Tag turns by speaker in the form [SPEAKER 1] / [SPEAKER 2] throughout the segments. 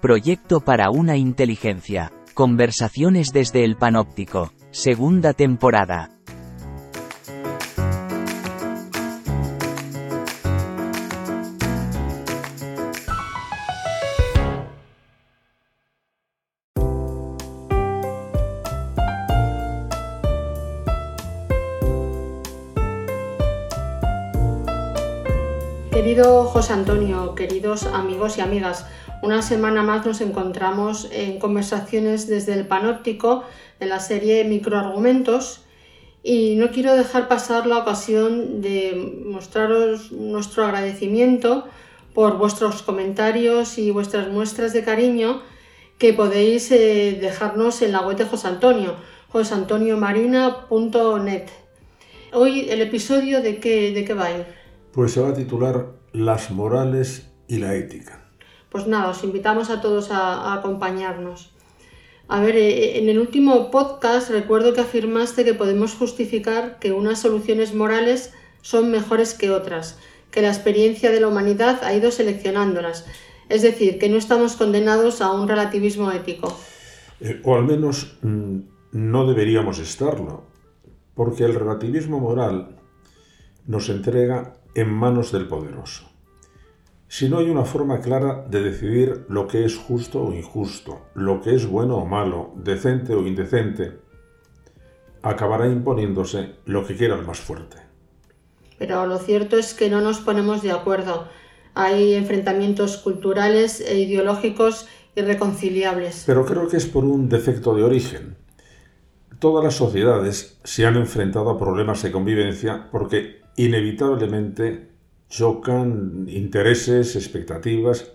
[SPEAKER 1] Proyecto para una inteligencia. Conversaciones desde el panóptico. Segunda temporada.
[SPEAKER 2] Querido José Antonio, queridos amigos y amigas, una semana más nos encontramos en conversaciones desde el panóptico de la serie Microargumentos y no quiero dejar pasar la ocasión de mostraros nuestro agradecimiento por vuestros comentarios y vuestras muestras de cariño que podéis eh, dejarnos en la web de José Antonio, josantoniomarina.net. Hoy el episodio de qué, de qué va a ir?
[SPEAKER 3] Pues se va a titular Las morales y la ética.
[SPEAKER 2] Pues nada, os invitamos a todos a, acompañarnos. A ver, eh, en el último podcast recuerdo que afirmaste que podemos justificar que unas soluciones morales son mejores que otras, que la experiencia de la humanidad ha ido seleccionándolas. Es decir, que no estamos condenados a un relativismo ético.
[SPEAKER 3] Eh, o al menos mm, no deberíamos estarlo, porque el relativismo moral nos entrega en manos del poderoso. Si no hay una forma clara de decidir lo que es justo o injusto, lo que es bueno o malo, decente o indecente, acabará imponiéndose lo que quiera el más fuerte.
[SPEAKER 2] Pero lo cierto es que no nos ponemos de acuerdo. Hay enfrentamientos culturales e ideológicos irreconciliables.
[SPEAKER 3] Pero creo que es por un defecto de origen. Todas las sociedades se han enfrentado a problemas de convivencia porque inevitablemente chocan intereses, expectativas,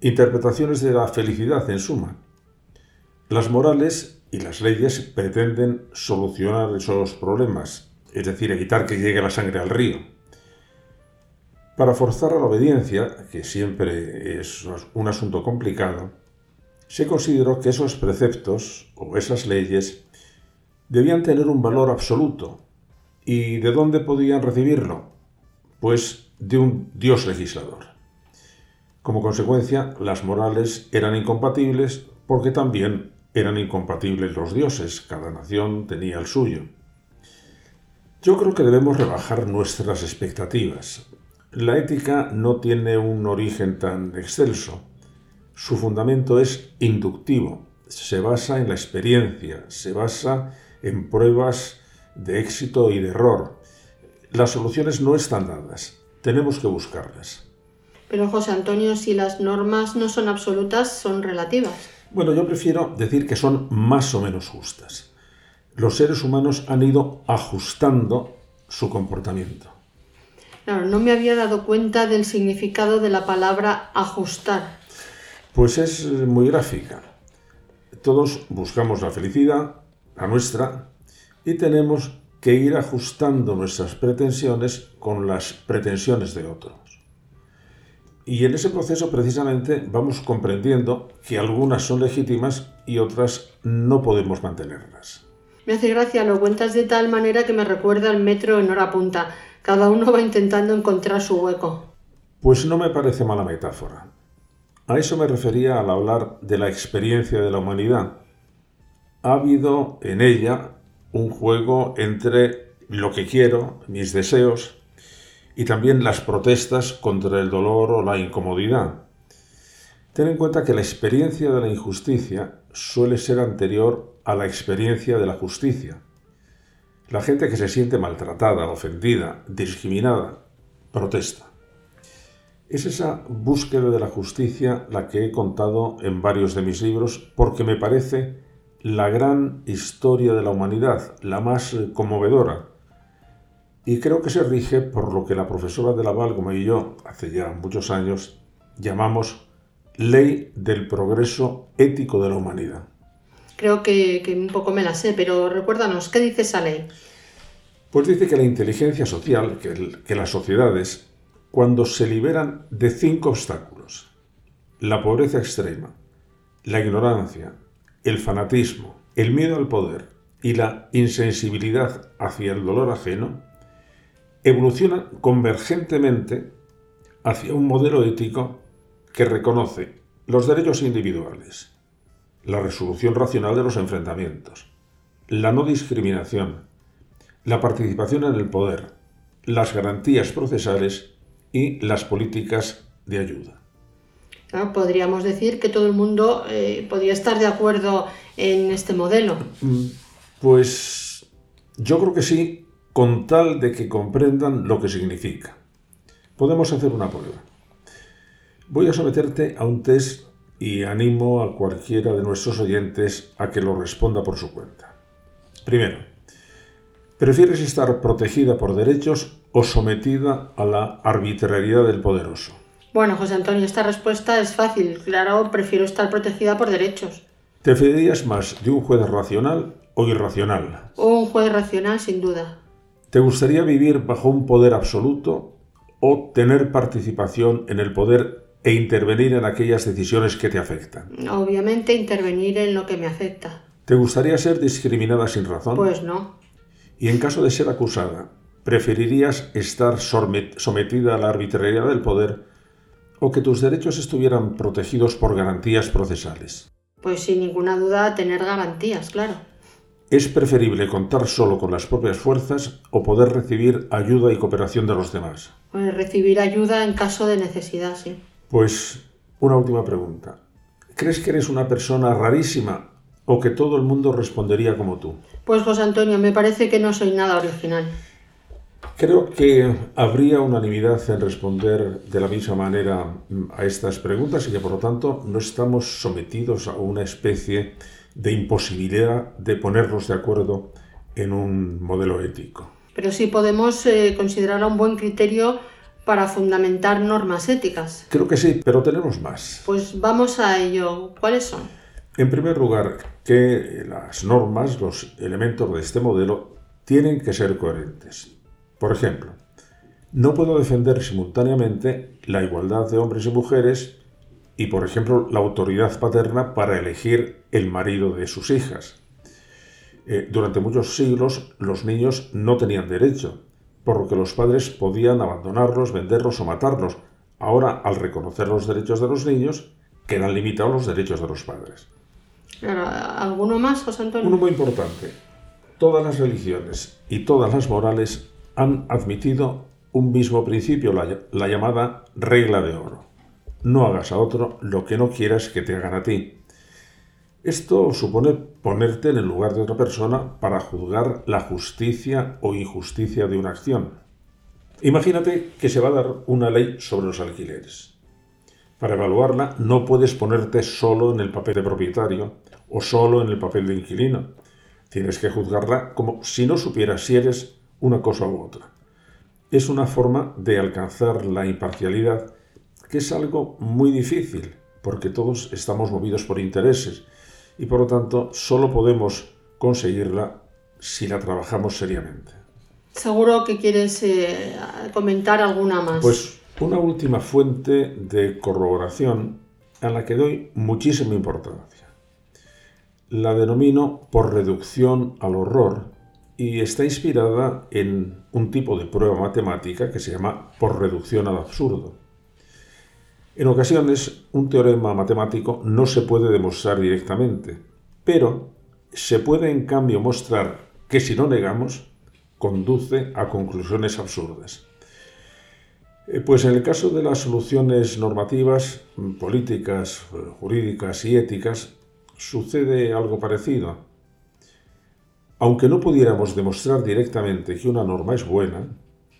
[SPEAKER 3] interpretaciones de la felicidad en suma. Las morales y las leyes pretenden solucionar esos problemas, es decir, evitar que llegue la sangre al río. Para forzar a la obediencia, que siempre es un asunto complicado, se consideró que esos preceptos o esas leyes debían tener un valor absoluto. ¿Y de dónde podían recibirlo? Pues de un Dios legislador. Como consecuencia, las morales eran incompatibles porque también eran incompatibles los dioses, cada nación tenía el suyo. Yo creo que debemos rebajar nuestras expectativas. La ética no tiene un origen tan excelso. Su fundamento es inductivo, se basa en la experiencia, se basa en pruebas de éxito y de error, las soluciones no están dadas, tenemos que buscarlas.
[SPEAKER 2] Pero José Antonio, si las normas no son absolutas, son relativas.
[SPEAKER 3] Bueno, yo prefiero decir que son más o menos justas. Los seres humanos han ido ajustando su comportamiento.
[SPEAKER 2] Claro, no me había dado cuenta del significado de la palabra ajustar.
[SPEAKER 3] Pues es muy gráfica. Todos buscamos la felicidad, la nuestra, y tenemos que ir ajustando nuestras pretensiones con las pretensiones de otros. Y en ese proceso precisamente vamos comprendiendo que algunas son legítimas y otras no podemos mantenerlas.
[SPEAKER 2] Me hace gracia, lo cuentas de tal manera que me recuerda al metro en hora punta. Cada uno va intentando encontrar su hueco.
[SPEAKER 3] Pues no me parece mala metáfora. A eso me refería al hablar de la experiencia de la humanidad. Ha habido en ella un juego entre lo que quiero, mis deseos, y también las protestas contra el dolor o la incomodidad. Ten en cuenta que la experiencia de la injusticia suele ser anterior a la experiencia de la justicia. La gente que se siente maltratada, ofendida, discriminada, protesta. Es esa búsqueda de la justicia la que he contado en varios de mis libros porque me parece la gran historia de la humanidad, la más eh, conmovedora. Y creo que se rige por lo que la profesora de Laval, como y yo, hace ya muchos años, llamamos ley del progreso ético de la humanidad.
[SPEAKER 2] Creo que, un poco me la sé, pero recuérdanos, ¿qué dice esa ley?
[SPEAKER 3] Pues dice que la inteligencia social, que, que las sociedades, cuando se liberan de cinco obstáculos, la pobreza extrema, la ignorancia, el fanatismo, el miedo al poder y la insensibilidad hacia el dolor ajeno evolucionan convergentemente hacia un modelo ético que reconoce los derechos individuales, la resolución racional de los enfrentamientos, la no discriminación, la participación en el poder, las garantías procesales y las políticas de ayuda.
[SPEAKER 2] Podríamos decir que todo el mundo eh, podría estar de acuerdo en este modelo.
[SPEAKER 3] Mm, pues yo creo que sí, con tal de que comprendan lo que significa. Podemos hacer una prueba. Voy a someterte a un test y animo a cualquiera de nuestros oyentes a que lo responda por su cuenta. Primero, ¿prefieres estar protegida por derechos o sometida a la arbitrariedad del poderoso?
[SPEAKER 2] Bueno, José Antonio, esta respuesta es fácil. Claro, prefiero estar protegida por derechos.
[SPEAKER 3] ¿Te fiarías más de un juez racional o irracional?
[SPEAKER 2] Un juez racional, sin duda.
[SPEAKER 3] ¿Te gustaría vivir bajo un poder absoluto o tener participación en el poder e intervenir en aquellas decisiones que te afectan?
[SPEAKER 2] Obviamente intervenir en lo que me afecta.
[SPEAKER 3] ¿Te gustaría ser discriminada sin razón?
[SPEAKER 2] Pues no.
[SPEAKER 3] Y en caso de ser acusada, ¿preferirías estar sometida a la arbitrariedad del poder o que tus derechos estuvieran protegidos por garantías procesales?
[SPEAKER 2] Pues sin ninguna duda tener garantías, claro.
[SPEAKER 3] Es preferible contar solo con las propias fuerzas o poder recibir ayuda y cooperación de los demás.
[SPEAKER 2] Pues recibir ayuda en caso de necesidad, sí.
[SPEAKER 3] Pues una última pregunta. ¿Crees que eres una persona rarísima o que todo el mundo respondería como tú?
[SPEAKER 2] Pues José Antonio, me parece que no soy nada original.
[SPEAKER 3] Creo que habría unanimidad en responder de la misma manera a estas preguntas y que por lo tanto no estamos sometidos a una especie de imposibilidad de ponernos de acuerdo en un modelo ético.
[SPEAKER 2] Pero sí podemos eh, considerar un buen criterio para fundamentar normas éticas.
[SPEAKER 3] Creo que sí, pero tenemos más.
[SPEAKER 2] Pues vamos a ello. ¿Cuáles son?
[SPEAKER 3] En primer lugar, que las normas, los elementos de este modelo, tienen que ser coherentes. Por ejemplo, no puedo defender simultáneamente la igualdad de hombres y mujeres y, por ejemplo, la autoridad paterna para elegir el marido de sus hijas. Eh, durante muchos siglos los niños no tenían derecho, por lo que los padres podían abandonarlos, venderlos o matarlos. Ahora, al reconocer los derechos de los niños, quedan limitados los derechos de los padres.
[SPEAKER 2] ¿Alguno más, José Antonio?
[SPEAKER 3] Uno muy importante. Todas las religiones y todas las morales han admitido un mismo principio, la llamada regla de oro no hagas a otro lo que no quieras que te hagan a ti. Esto supone ponerte en el lugar de otra persona para juzgar la justicia o injusticia de una acción. Imagínate que se va a dar una ley sobre los alquileres. Para evaluarla no puedes ponerte solo en el papel de propietario o solo en el papel de inquilino. Tienes que juzgarla como si no supieras si eres una cosa u otra. Es una forma de alcanzar la imparcialidad que es algo muy difícil, porque todos estamos movidos por intereses y por lo tanto solo podemos conseguirla si la trabajamos seriamente.
[SPEAKER 2] Seguro que quieres eh, comentar alguna más.
[SPEAKER 3] Pues una última fuente de corroboración a la que doy muchísima importancia. La denomino por reducción al horror y está inspirada en un tipo de prueba matemática que se llama por reducción al absurdo. En ocasiones, un teorema matemático no se puede demostrar directamente, pero se puede en cambio mostrar que si lo negamos, conduce a conclusiones absurdas. Eh, pues en el caso de las soluciones normativas, políticas, jurídicas y éticas, sucede algo parecido. Aunque no pudiéramos demostrar directamente que una norma es buena,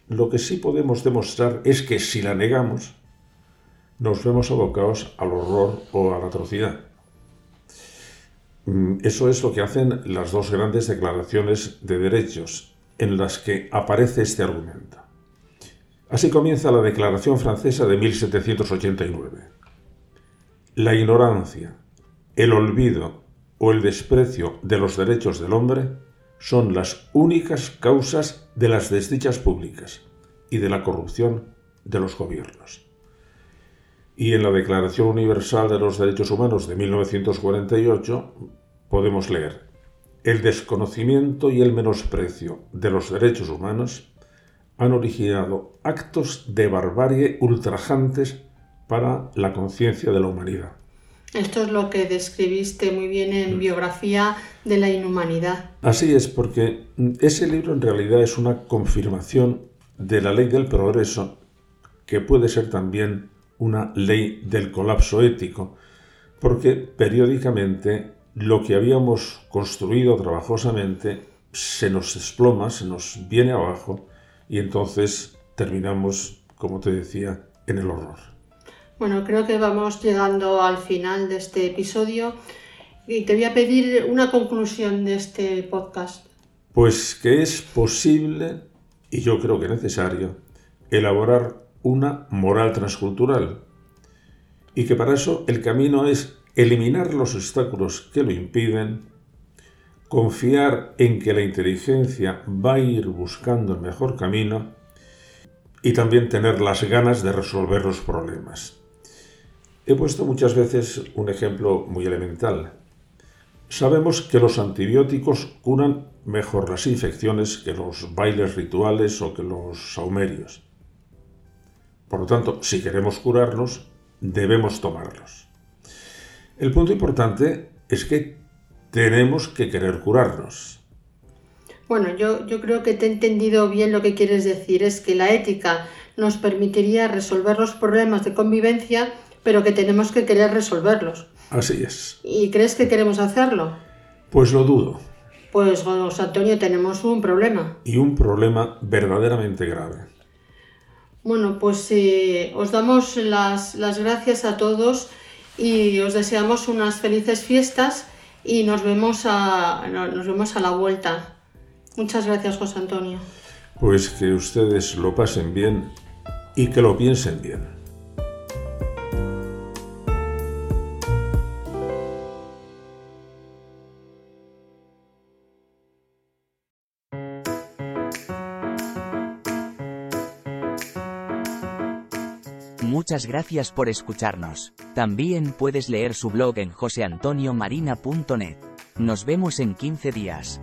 [SPEAKER 3] lo que sí podemos demostrar es que si la negamos, nos vemos abocados al horror o a la atrocidad. Mm, eso es lo que hacen las dos grandes declaraciones de derechos en las que aparece este argumento. Así comienza la Declaración Francesa de 1789. La ignorancia, el olvido o el desprecio de los derechos del hombre son las únicas causas de las desdichas públicas y de la corrupción de los gobiernos y en la Declaración Universal de los Derechos Humanos de 1948 podemos leer, el desconocimiento y el menosprecio de los derechos humanos han originado actos de barbarie ultrajantes para la conciencia de la humanidad.
[SPEAKER 2] Esto es lo que describiste muy bien en Biografía de la Inhumanidad.
[SPEAKER 3] Así es, porque ese libro en realidad es una confirmación de la ley del progreso, que puede ser también una ley del colapso ético, porque periódicamente lo que habíamos construido trabajosamente se nos desploma, se nos viene abajo y entonces terminamos, como te decía, en el horror.
[SPEAKER 2] Bueno, creo que vamos llegando al final de este episodio y te voy a pedir una conclusión de este podcast.
[SPEAKER 3] Pues que es posible, y yo creo que necesario, elaborar una moral transcultural y que para eso el camino es eliminar los obstáculos que lo impiden, confiar en que la inteligencia va a ir buscando el mejor camino y también tener las ganas de resolver los problemas. He puesto muchas veces un ejemplo muy elemental. Sabemos que los antibióticos curan mejor las infecciones que los bailes rituales o que los saumerios. Por lo tanto, si queremos curarnos, debemos tomarlos. El punto importante es que tenemos que querer curarnos.
[SPEAKER 2] Bueno, yo, yo creo que te he entendido bien lo que quieres decir. Es que la ética nos permitiría resolver los problemas de convivencia, pero que tenemos que querer resolverlos.
[SPEAKER 3] Así es.
[SPEAKER 2] ¿Y crees que queremos hacerlo?
[SPEAKER 3] Pues lo dudo.
[SPEAKER 2] Pues, José Antonio, tenemos un problema.
[SPEAKER 3] Y un problema verdaderamente grave.
[SPEAKER 2] Bueno, pues eh, os damos las, las gracias a todos y os deseamos unas felices fiestas y nos vemos a, nos vemos a la vuelta. Muchas gracias, José Antonio.
[SPEAKER 3] Pues que ustedes lo pasen bien y que lo piensen bien.
[SPEAKER 1] Muchas gracias por escucharnos. También puedes leer su blog en joseantoniomarina.net. Nos vemos en 15 días.